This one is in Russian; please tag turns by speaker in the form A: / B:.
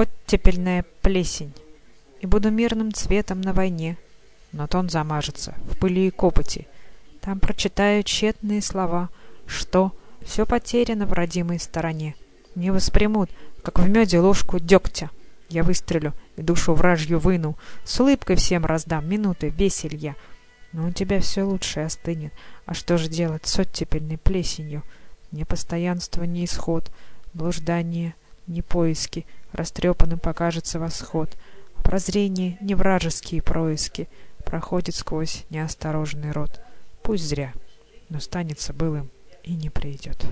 A: оттепельная плесень, И буду мирным цветом на войне, Но тон замажется в пыли и копоти. Там прочитаю тщетные слова, Что все потеряно в родимой стороне. Не воспримут, как в меде ложку дегтя. Я выстрелю и душу вражью выну, С улыбкой всем раздам минуты веселья. Но у тебя все лучше остынет. А что же делать с оттепельной плесенью? Ни постоянство, ни исход, блуждание, ни поиски, Растрепанным покажется восход. Прозрение, не вражеские происки, Проходит сквозь неосторожный рот. Пусть зря, но станется былым и не придет.